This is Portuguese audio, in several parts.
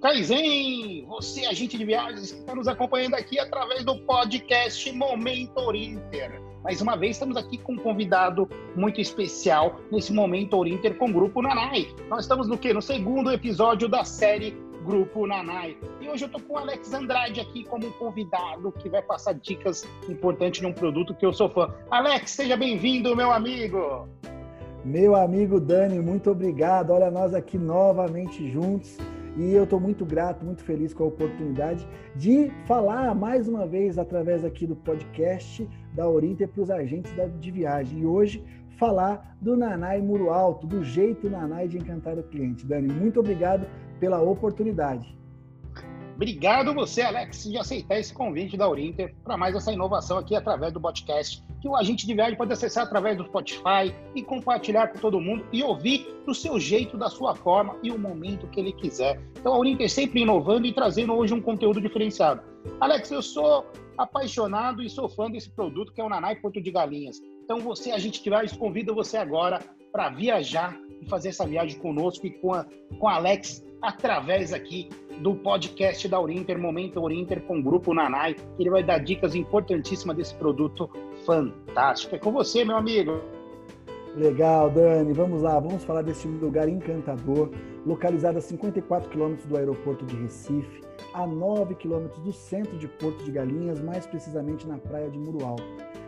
Kaizen, você, agente de viagens, que está nos acompanhando aqui através do podcast Momento Inter. Mais uma vez, estamos aqui com um convidado muito especial nesse Momento Inter com o Grupo Nanai. Nós estamos no quê? No segundo episódio da série Grupo Nanai. E hoje eu estou com o Alex Andrade aqui como convidado que vai passar dicas importantes de um produto que eu sou fã. Alex, seja bem-vindo, meu amigo! Meu amigo Dani, muito obrigado. Olha, nós aqui novamente juntos e eu estou muito grato, muito feliz com a oportunidade de falar mais uma vez através aqui do podcast da Orinter para os agentes de viagem. E hoje falar do Nanai Muro Alto, do jeito Nanai de encantar o cliente. Dani, muito obrigado pela oportunidade. Obrigado você, Alex, de aceitar esse convite da Orinter para mais essa inovação aqui através do podcast, que o agente de viagem pode acessar através do Spotify e compartilhar com todo mundo e ouvir do seu jeito, da sua forma e o momento que ele quiser. Então a Orinter sempre inovando e trazendo hoje um conteúdo diferenciado. Alex, eu sou apaixonado e sou fã desse produto que é o Nanai Porto de Galinhas. Então você, agente de viagem, convida você agora para viajar e fazer essa viagem conosco e com a, com a Alex através aqui do podcast da Urinter, Momento Urinter com o Grupo Nanai. Ele vai dar dicas importantíssimas desse produto fantástico. É com você, meu amigo. Legal, Dani. Vamos lá, vamos falar desse lugar encantador, localizado a 54 quilômetros do aeroporto de Recife, a 9 quilômetros do centro de Porto de Galinhas, mais precisamente na praia de Alto.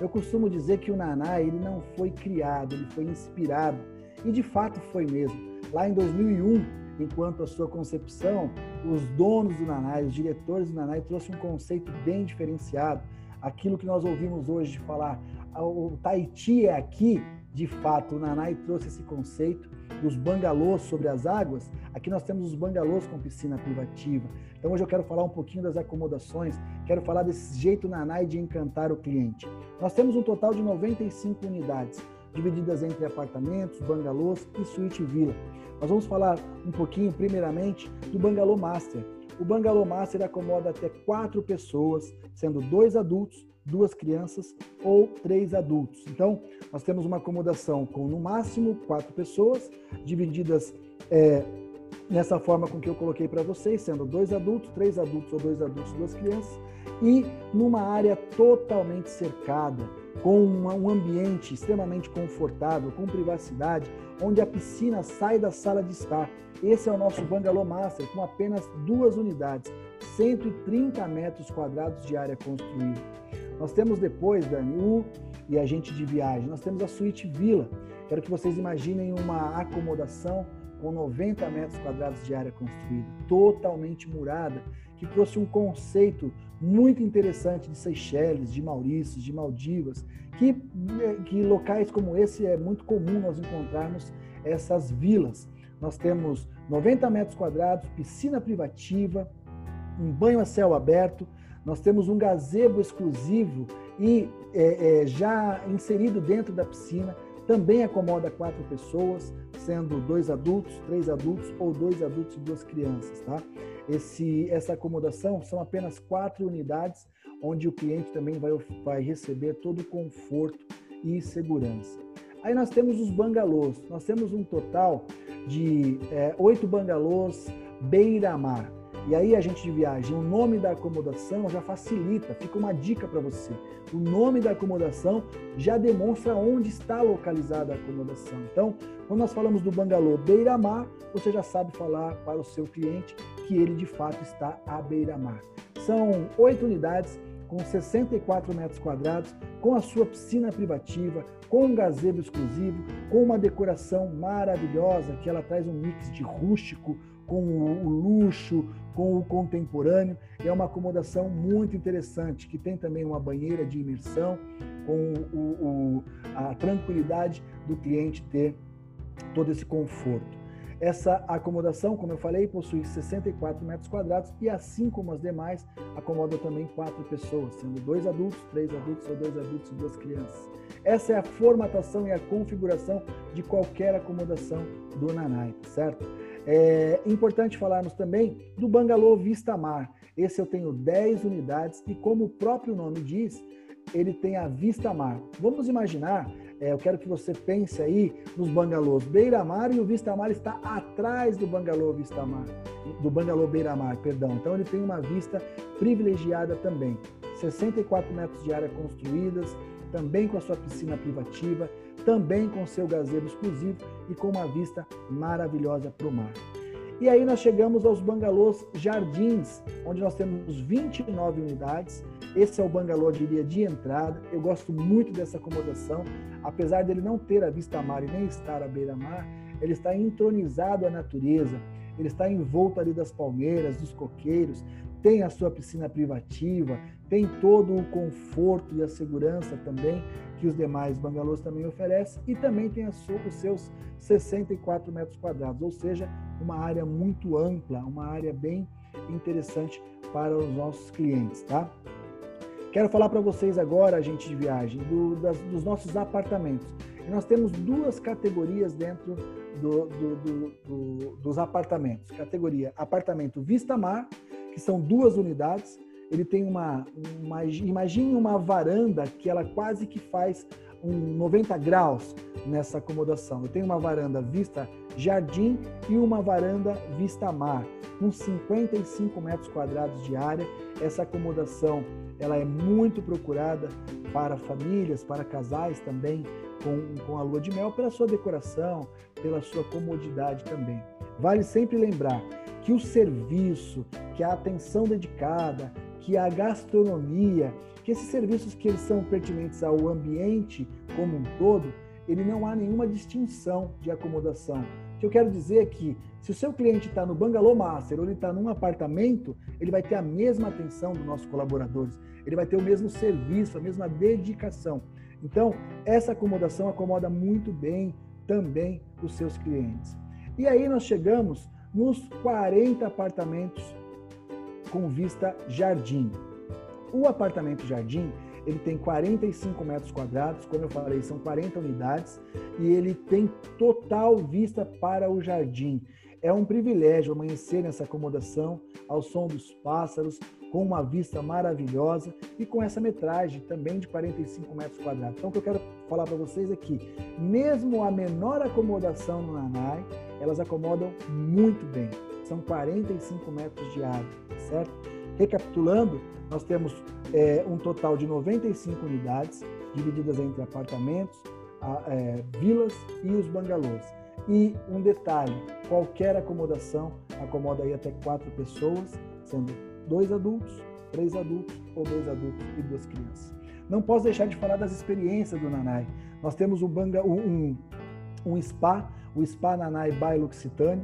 Eu costumo dizer que o Nanai ele não foi criado, ele foi inspirado, e de fato foi mesmo. Lá em 2001, enquanto a sua concepção, os donos do Nanai, os diretores do Nanai, trouxe um conceito bem diferenciado. Aquilo que nós ouvimos hoje de falar, o Tahiti é aqui, de fato, o Nanai trouxe esse conceito dos bangalôs sobre as águas. Aqui nós temos os bangalôs com piscina privativa. Então hoje eu quero falar um pouquinho das acomodações, quero falar desse jeito Nanai de encantar o cliente. Nós temos um total de 95 unidades, divididas entre apartamentos, bangalôs e suíte vila. Nós vamos falar um pouquinho, primeiramente, do Bangalô Master. O Bangalô Master acomoda até quatro pessoas, sendo dois adultos, duas crianças ou três adultos. Então, nós temos uma acomodação com, no máximo, quatro pessoas, divididas é, nessa forma com que eu coloquei para vocês, sendo dois adultos, três adultos ou dois adultos, duas crianças, e numa área totalmente cercada, com um ambiente extremamente confortável, com privacidade, onde a piscina sai da sala de estar. Esse é o nosso Bangalô Master, com apenas duas unidades, 130 metros quadrados de área construída. Nós temos depois, Dani, o e agente de viagem, nós temos a suíte Vila. Quero que vocês imaginem uma acomodação com 90 metros quadrados de área construída, totalmente murada, que trouxe um conceito muito interessante de Seychelles, de Maurícios, de Maldivas, que, que locais como esse é muito comum nós encontrarmos essas vilas. Nós temos 90 metros quadrados, piscina privativa, um banho a céu aberto, nós temos um gazebo exclusivo e é, é, já inserido dentro da piscina, também acomoda quatro pessoas, sendo dois adultos, três adultos ou dois adultos e duas crianças, tá? Esse, essa acomodação são apenas quatro unidades, onde o cliente também vai, vai receber todo o conforto e segurança. Aí nós temos os bangalôs. Nós temos um total de é, oito bangalôs beira-mar. E aí, a gente de viagem, o nome da acomodação já facilita, fica uma dica para você. O nome da acomodação já demonstra onde está localizada a acomodação. Então, quando nós falamos do bangalô beira-mar, você já sabe falar para o seu cliente que ele de fato está à beira-mar. São oito unidades com 64 metros quadrados, com a sua piscina privativa, com um gazebo exclusivo, com uma decoração maravilhosa que ela traz um mix de rústico com o luxo, com o contemporâneo. É uma acomodação muito interessante, que tem também uma banheira de imersão, com o, o, a tranquilidade do cliente ter todo esse conforto. Essa acomodação, como eu falei, possui 64 metros quadrados e, assim como as demais, acomoda também quatro pessoas, sendo dois adultos, três adultos ou dois adultos e duas crianças. Essa é a formatação e a configuração de qualquer acomodação do Nanai, certo? É importante falarmos também do Bangalô Vista Mar. Esse eu tenho 10 unidades e, como o próprio nome diz, ele tem a vista mar. Vamos imaginar É, eu quero que você pense aí nos bangalôs Beira-Mar e o Vista Mar está atrás do bangalô Vista Mar, do bangalô Beira-Mar, perdão. Então ele tem uma vista privilegiada também. 64 metros de área construídas, também com a sua piscina privativa, também com seu gazebo exclusivo e com uma vista maravilhosa para o mar. E aí nós chegamos aos bangalôs Jardins, onde nós temos 29 unidades. Esse é o bangalô, eu diria, de entrada. Eu gosto muito dessa acomodação. Apesar dele não ter a vista mar e nem estar à beira-mar, ele está entronizado à natureza. Ele está envolto ali das palmeiras, dos coqueiros, tem a sua piscina privativa, tem todo o conforto e a segurança também que os demais bangalôs também oferecem e também tem os seus 64 metros quadrados, ou seja, uma área muito ampla, uma área bem interessante para os nossos clientes, tá? Quero falar para vocês agora, gente de viagem, do, das, dos nossos apartamentos. E nós temos duas categorias dentro do, do, dos apartamentos. Categoria apartamento Vista Mar que são duas unidades. Ele tem uma, uma imagine uma varanda que ela quase que faz um 90 graus nessa acomodação. Eu tenho uma varanda vista jardim e uma varanda vista mar, com 55 metros quadrados de área. Essa acomodação ela é muito procurada para famílias, para casais também com, com a lua de mel, pela sua decoração, pela sua comodidade também. Vale sempre lembrar que o serviço, que a atenção dedicada, que a gastronomia, que esses serviços que eles são pertinentes ao ambiente como um todo, ele não há nenhuma distinção de acomodação. O que eu quero dizer é que se o seu cliente está no Bangalô Master ou ele está num apartamento, ele vai ter a mesma atenção dos nossos colaboradores, ele vai ter o mesmo serviço, a mesma dedicação. Então, essa acomodação acomoda muito bem também os seus clientes. E aí nós chegamos nos 40 apartamentos com vista jardim. O apartamento jardim, ele tem 45 metros quadrados, como eu falei, são 40 unidades, e ele tem total vista para o jardim. É um privilégio amanhecer nessa acomodação, ao som dos pássaros, com uma vista maravilhosa e com essa metragem também de 45 metros quadrados. Então, o que eu quero falar para vocês é que, mesmo a menor acomodação no Nanai, elas acomodam muito bem. São 45 metros de área, certo? Recapitulando, nós temos é, um total de 95 unidades, divididas entre apartamentos, a, é, vilas e os bangalôs. E um detalhe: qualquer acomodação acomoda aí até quatro pessoas, sendo dois adultos, três adultos ou dois adultos e duas crianças. Não posso deixar de falar das experiências do Nanai. Nós temos um, banga, um, um spa o Spa Nanai by Luxitane,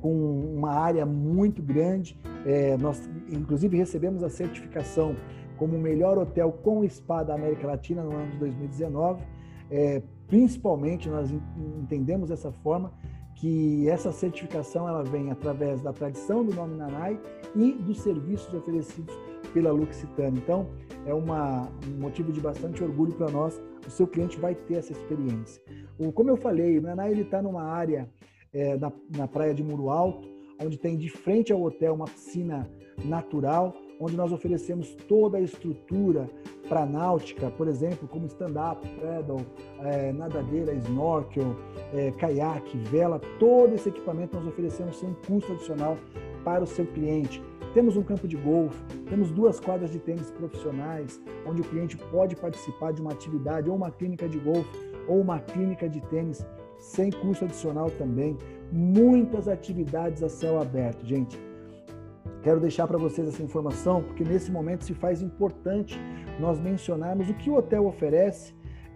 com uma área muito grande. É, nós, inclusive, recebemos a certificação como o melhor hotel com spa da América Latina no ano de 2019. É, principalmente, nós entendemos dessa forma que essa certificação ela vem através da tradição do nome Nanai e dos serviços oferecidos pela Luxitane. Então, é uma, um motivo de bastante orgulho para nós. O seu cliente vai ter essa experiência. O, como eu falei, o Naná está numa área é, na, na praia de Muro Alto, onde tem de frente ao hotel uma piscina natural, onde nós oferecemos toda a estrutura para náutica, por exemplo, como stand-up, paddle, é, nadadeira, snorkel, é, caiaque, vela, todo esse equipamento nós oferecemos sem custo adicional para o seu cliente. Temos um campo de golfe, temos duas quadras de tênis profissionais, onde o cliente pode participar de uma atividade ou uma clínica de golfe ou uma clínica de tênis sem custo adicional também. Muitas atividades a céu aberto, gente. Quero deixar para vocês essa informação porque nesse momento se faz importante nós mencionarmos o que o hotel oferece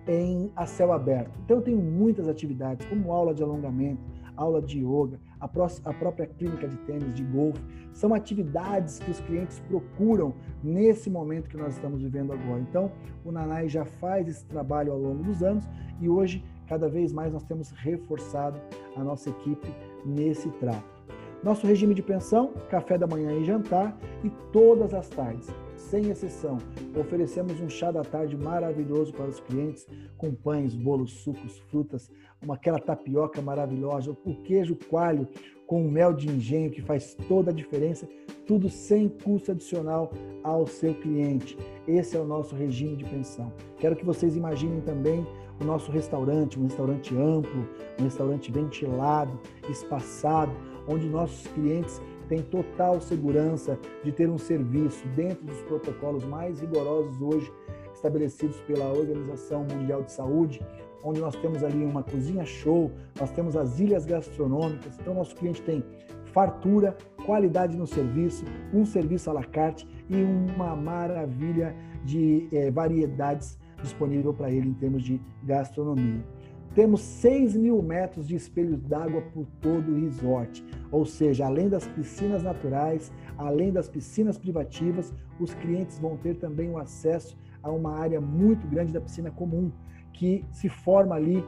em a céu aberto. Então eu tenho muitas atividades, como aula de alongamento, aula de yoga, a, a própria clínica de tênis, de golfe. São atividades que os clientes procuram nesse momento que nós estamos vivendo agora. Então, o Nanai já faz esse trabalho ao longo dos anos e hoje, cada vez mais, nós temos reforçado a nossa equipe nesse trato. Nosso regime de pensão, café da manhã e jantar e todas as tardes sem exceção. Oferecemos um chá da tarde maravilhoso para os clientes, com pães, bolos, sucos, frutas, uma, aquela tapioca maravilhosa, o queijo coalho com o mel de engenho que faz toda a diferença, tudo sem custo adicional ao seu cliente. Esse é o nosso regime de pensão. Quero que vocês imaginem também o nosso restaurante, um restaurante amplo, um restaurante ventilado, espaçado, onde nossos clientes têm total segurança de ter um serviço dentro dos protocolos mais rigorosos hoje estabelecidos pela Organização Mundial de Saúde, onde nós temos ali uma cozinha show, nós temos as ilhas gastronômicas, então nosso cliente tem fartura, qualidade no serviço, um serviço à la carte e uma maravilha de é, variedades disponível para ele em termos de gastronomia. Temos 6 mil metros de espelhos d'água por todo o resort, ou seja, além das piscinas naturais, além das piscinas privativas, os clientes vão ter também o acesso a uma área muito grande da piscina comum, que se forma ali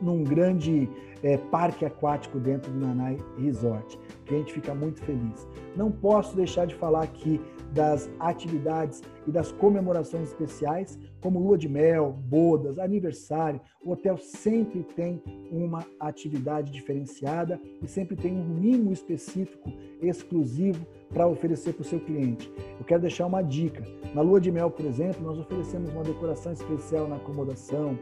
num grande é, parque aquático dentro do Nanai Resort. O cliente fica muito feliz. Não posso deixar de falar aqui das atividades e das comemorações especiais, como lua de mel, bodas, aniversário. O hotel sempre tem uma atividade diferenciada e sempre tem um mimo específico, exclusivo, para oferecer para o seu cliente. Eu quero deixar uma dica. Na lua de mel, por exemplo, nós oferecemos uma decoração especial na acomodação,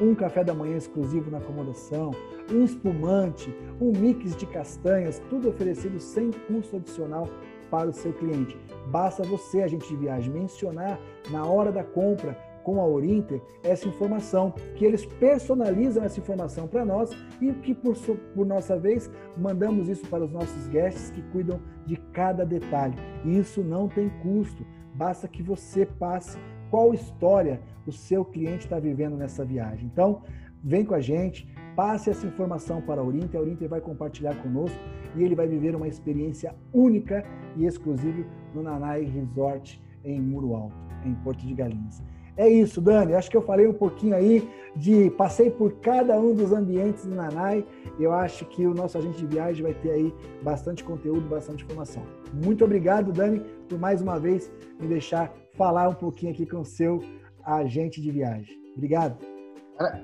um café da manhã exclusivo na acomodação, um espumante, um mix de castanhas, tudo oferecido sem custo adicional para o seu cliente. Basta você, agente de viagem, mencionar na hora da compra com a Orinter essa informação, que eles personalizam essa informação para nós e que, por, por, nossa vez, mandamos isso para os nossos guests que cuidam de cada detalhe. E isso não tem custo, basta que você passe qual história o seu cliente está vivendo nessa viagem. Então, vem com a gente, passe essa informação para a Orinter, a Orinter vai compartilhar conosco e ele vai viver uma experiência única e exclusiva no Nanai Resort em Muro Alto, em Porto de Galinhas. É isso, Dani. Acho que eu falei um pouquinho aí de passei por cada um dos ambientes do Nanai. Eu acho que o nosso agente de viagem vai ter aí bastante conteúdo, bastante informação. Muito obrigado, Dani, por mais uma vez me deixar falar um pouquinho aqui com o seu agente de viagem. Obrigado.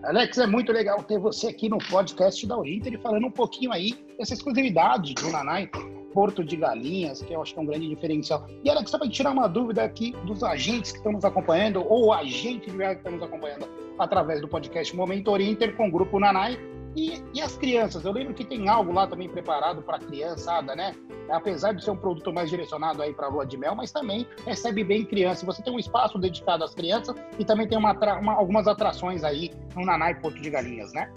Alex, é muito legal ter você aqui no podcast da Urinter falando um pouquinho aí dessa exclusividade do Nanai Porto de Galinhas, que eu acho que é um grande diferencial. E Alex, só para tirar uma dúvida aqui dos agentes que estão nos acompanhando, ou agente de viagem que está nos acompanhando através do podcast Momento Urinter com o Grupo Nanai, e, e, as crianças? Eu lembro que tem algo lá também preparado para a criançada, né? Apesar de ser um produto mais direcionado aí para a lua de mel, mas também recebe bem criança. Você tem um espaço dedicado às crianças e também tem uma, uma, algumas atrações aí no Nanai Porto de Galinhas, né?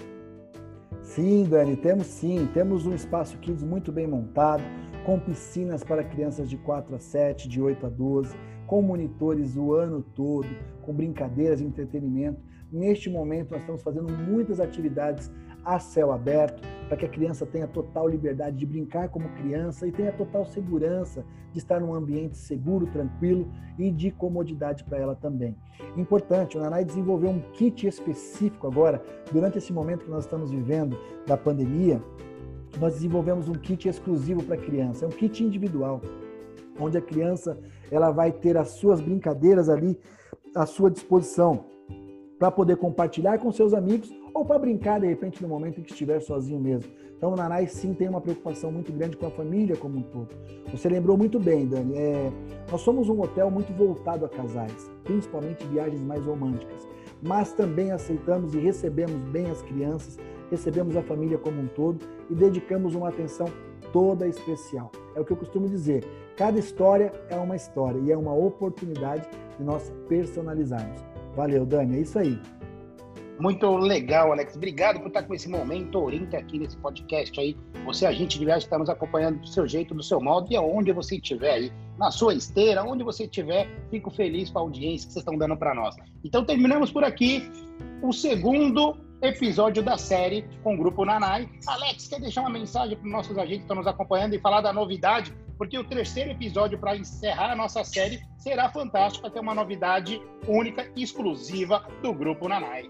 Sim, Dani, temos sim. Temos um espaço Kids muito bem montado, com piscinas para crianças de 4 a 7, de 8 a 12, com monitores o ano todo, com brincadeiras e entretenimento. Neste momento, nós estamos fazendo muitas atividades a céu aberto, para que a criança tenha total liberdade de brincar como criança e tenha total segurança de estar num ambiente seguro, tranquilo e de comodidade para ela também. Importante, o Nanai desenvolveu um kit específico agora, durante esse momento que nós estamos vivendo da pandemia, nós desenvolvemos um kit exclusivo para a criança, é um kit individual, onde a criança ela vai ter as suas brincadeiras ali à sua disposição para poder compartilhar com seus amigos ou para brincar de repente no momento em que estiver sozinho mesmo. Então o Nanai sim tem uma preocupação muito grande com a família como um todo. Você lembrou muito bem, Dani. É, nós somos um hotel muito voltado a casais, principalmente viagens mais românticas, mas também aceitamos e recebemos bem as crianças, recebemos a família como um todo e dedicamos uma atenção toda especial. É o que eu costumo dizer. Cada história é uma história e é uma oportunidade de nós personalizarmos. Valeu, Dani. É isso aí. Muito legal, Alex. Obrigado por estar com esse momento Orinta aqui nesse podcast aí. Você, agente de viagem, está nos acompanhando do seu jeito, do seu modo e aonde você estiver aí, na sua esteira, onde você estiver, fico feliz com a audiência que vocês estão dando para nós. Então, terminamos por aqui o segundo episódio da série com o Grupo Nanai. Alex, quer deixar uma mensagem para os nossos agentes que estão nos acompanhando e falar da novidade? Porque o terceiro episódio para encerrar a nossa série será fantástico, vai ter uma novidade única exclusiva do Grupo Nanai.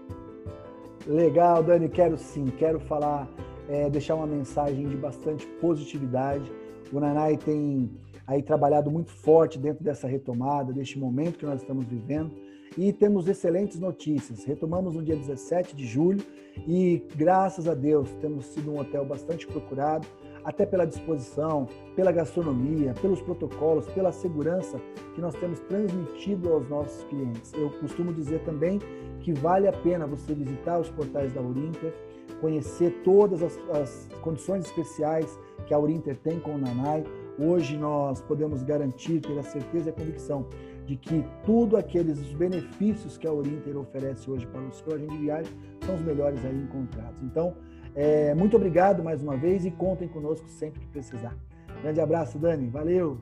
Legal, Dani, quero sim, quero falar, é, deixar uma mensagem de bastante positividade. O Nanai tem aí trabalhado muito forte dentro dessa retomada, deste momento que nós estamos vivendo. E temos excelentes notícias. Retomamos no dia 17 de julho e, graças a Deus, temos sido um hotel bastante procurado. Até pela disposição, pela gastronomia, pelos protocolos, pela segurança que nós temos transmitido aos nossos clientes. Eu costumo dizer também que vale a pena você visitar os portais da Urinter, conhecer todas as, as condições especiais que a Urinter tem com o Nanai. Hoje nós podemos garantir, ter a certeza e a convicção de que tudo aqueles benefícios que a Urinter oferece hoje para o seu agente de viagem são os melhores aí encontrados. Então, é, muito obrigado mais uma vez e contem conosco sempre que precisar. Grande abraço, Dani. Valeu!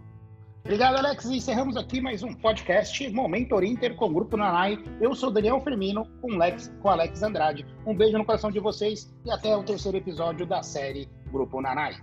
Obrigado, Alex. Encerramos aqui mais um podcast Momento Inter com o Grupo Nanai. Eu sou Daniel Firmino com Lex, com Alex Andrade. Um beijo no coração de vocês e até o terceiro episódio da série Grupo Nanai.